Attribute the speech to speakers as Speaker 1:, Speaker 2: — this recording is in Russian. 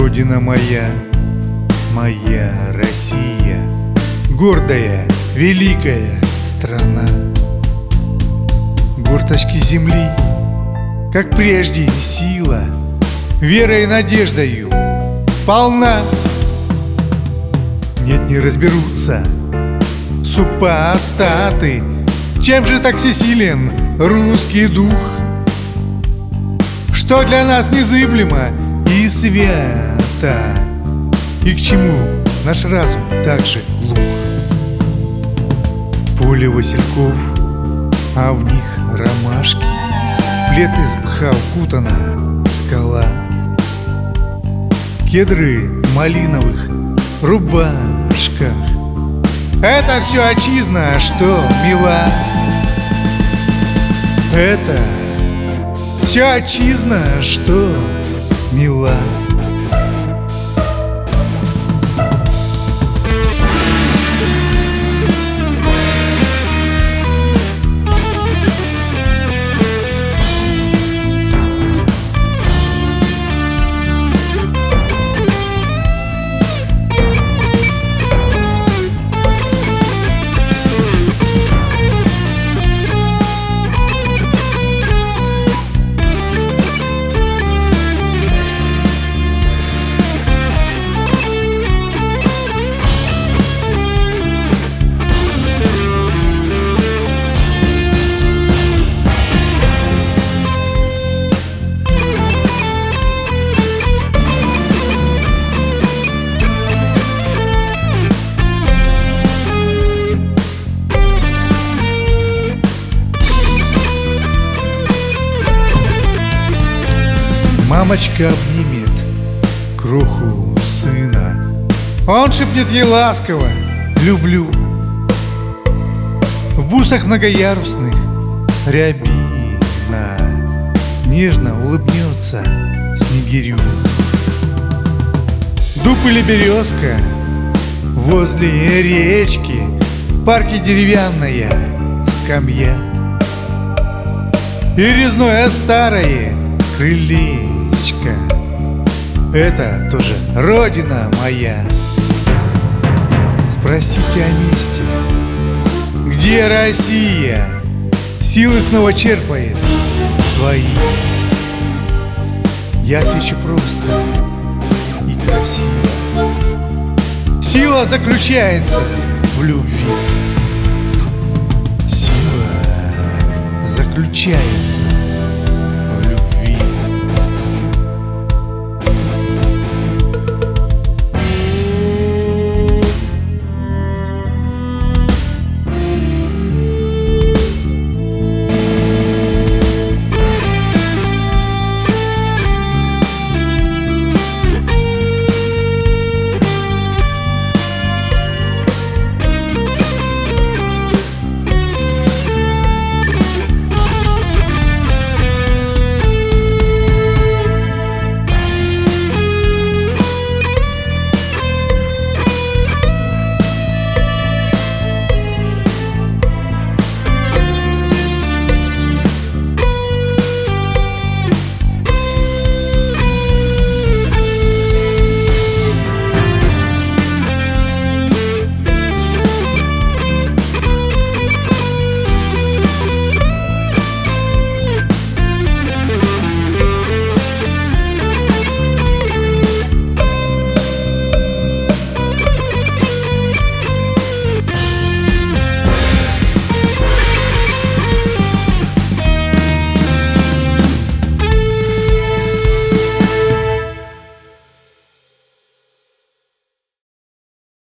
Speaker 1: Родина моя, моя Россия, Гордая, великая страна. Горсточки земли, как прежде, сила, Верой и надеждою полна. Нет, не разберутся супостаты, Чем же так всесилен русский дух? Что для нас незыблемо и свято, И к чему наш разум так же глух? Поле васильков, а в них ромашки, Плед из мха укутана скала, Кедры малиновых рубашках, Это все отчизна, что мила. Это все отчизна, что мила. Мамочка обнимет кроху сына. Он шепнет ей ласково «люблю» В бусах многоярусных рябина Нежно улыбнется снегирю. Дуб или березка возле речки В парке деревянная скамья. И резное старое крылечко Это тоже родина моя. Спросите о месте Где Россия? Силы снова черпает свои. Я отвечу просто и красиво. Сила заключается в любви. Сила заключается